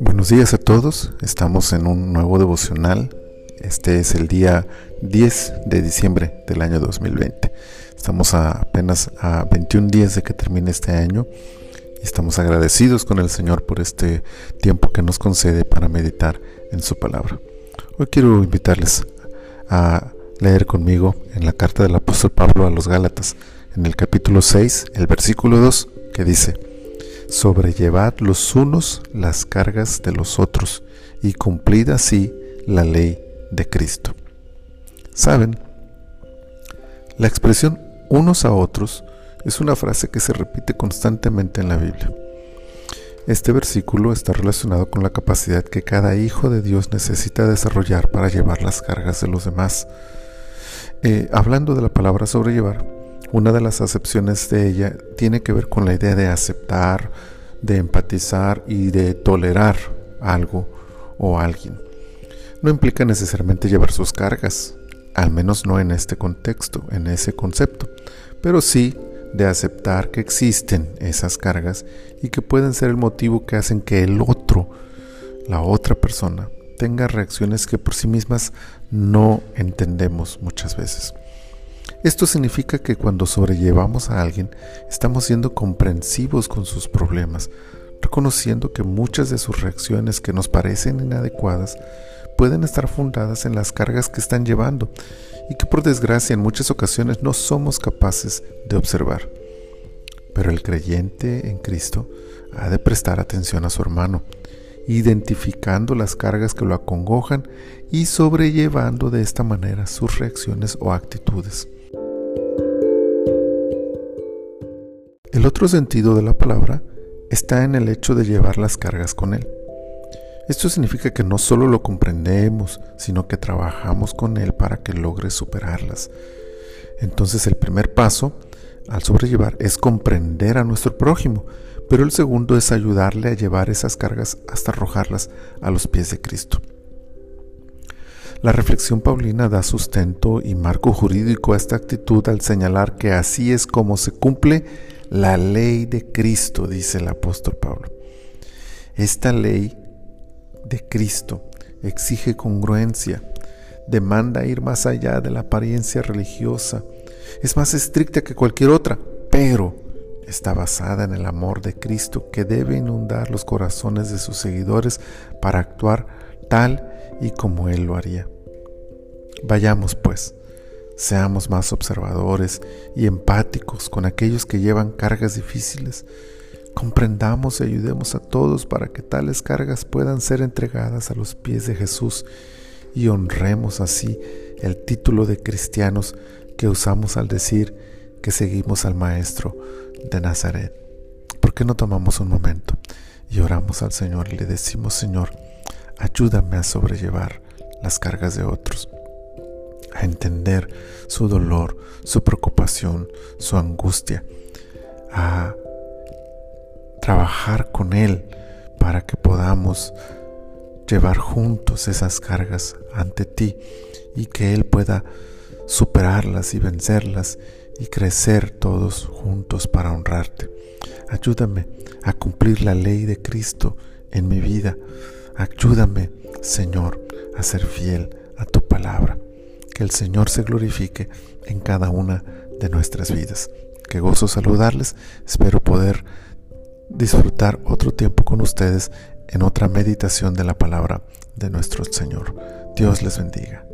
Buenos días a todos, estamos en un nuevo devocional. Este es el día 10 de diciembre del año 2020. Estamos apenas a 21 días de que termine este año y estamos agradecidos con el Señor por este tiempo que nos concede para meditar en su palabra. Hoy quiero invitarles a leer conmigo en la carta del apóstol Pablo a los Gálatas, en el capítulo 6, el versículo 2, que dice, sobrellevad los unos las cargas de los otros y cumplid así la ley de Cristo. ¿Saben? La expresión unos a otros es una frase que se repite constantemente en la Biblia. Este versículo está relacionado con la capacidad que cada hijo de Dios necesita desarrollar para llevar las cargas de los demás. Eh, hablando de la palabra sobrellevar, una de las acepciones de ella tiene que ver con la idea de aceptar, de empatizar y de tolerar algo o alguien. No implica necesariamente llevar sus cargas, al menos no en este contexto, en ese concepto, pero sí de aceptar que existen esas cargas y que pueden ser el motivo que hacen que el otro, la otra persona, tenga reacciones que por sí mismas no entendemos muchas veces. Esto significa que cuando sobrellevamos a alguien, estamos siendo comprensivos con sus problemas, reconociendo que muchas de sus reacciones que nos parecen inadecuadas pueden estar fundadas en las cargas que están llevando y que por desgracia en muchas ocasiones no somos capaces de observar. Pero el creyente en Cristo ha de prestar atención a su hermano, identificando las cargas que lo acongojan y sobrellevando de esta manera sus reacciones o actitudes. Otro sentido de la palabra está en el hecho de llevar las cargas con Él. Esto significa que no solo lo comprendemos, sino que trabajamos con Él para que logre superarlas. Entonces el primer paso al sobrellevar es comprender a nuestro prójimo, pero el segundo es ayudarle a llevar esas cargas hasta arrojarlas a los pies de Cristo. La reflexión paulina da sustento y marco jurídico a esta actitud al señalar que así es como se cumple la ley de Cristo, dice el apóstol Pablo. Esta ley de Cristo exige congruencia, demanda ir más allá de la apariencia religiosa, es más estricta que cualquier otra, pero está basada en el amor de Cristo que debe inundar los corazones de sus seguidores para actuar tal y como Él lo haría. Vayamos pues Seamos más observadores y empáticos con aquellos que llevan cargas difíciles. Comprendamos y ayudemos a todos para que tales cargas puedan ser entregadas a los pies de Jesús y honremos así el título de cristianos que usamos al decir que seguimos al Maestro de Nazaret. ¿Por qué no tomamos un momento y oramos al Señor y le decimos, Señor, ayúdame a sobrellevar las cargas de otros? A entender su dolor, su preocupación, su angustia, a trabajar con Él para que podamos llevar juntos esas cargas ante ti y que Él pueda superarlas y vencerlas y crecer todos juntos para honrarte. Ayúdame a cumplir la ley de Cristo en mi vida. Ayúdame, Señor, a ser fiel a tu palabra que el Señor se glorifique en cada una de nuestras vidas. Qué gozo saludarles, espero poder disfrutar otro tiempo con ustedes en otra meditación de la palabra de nuestro Señor. Dios les bendiga.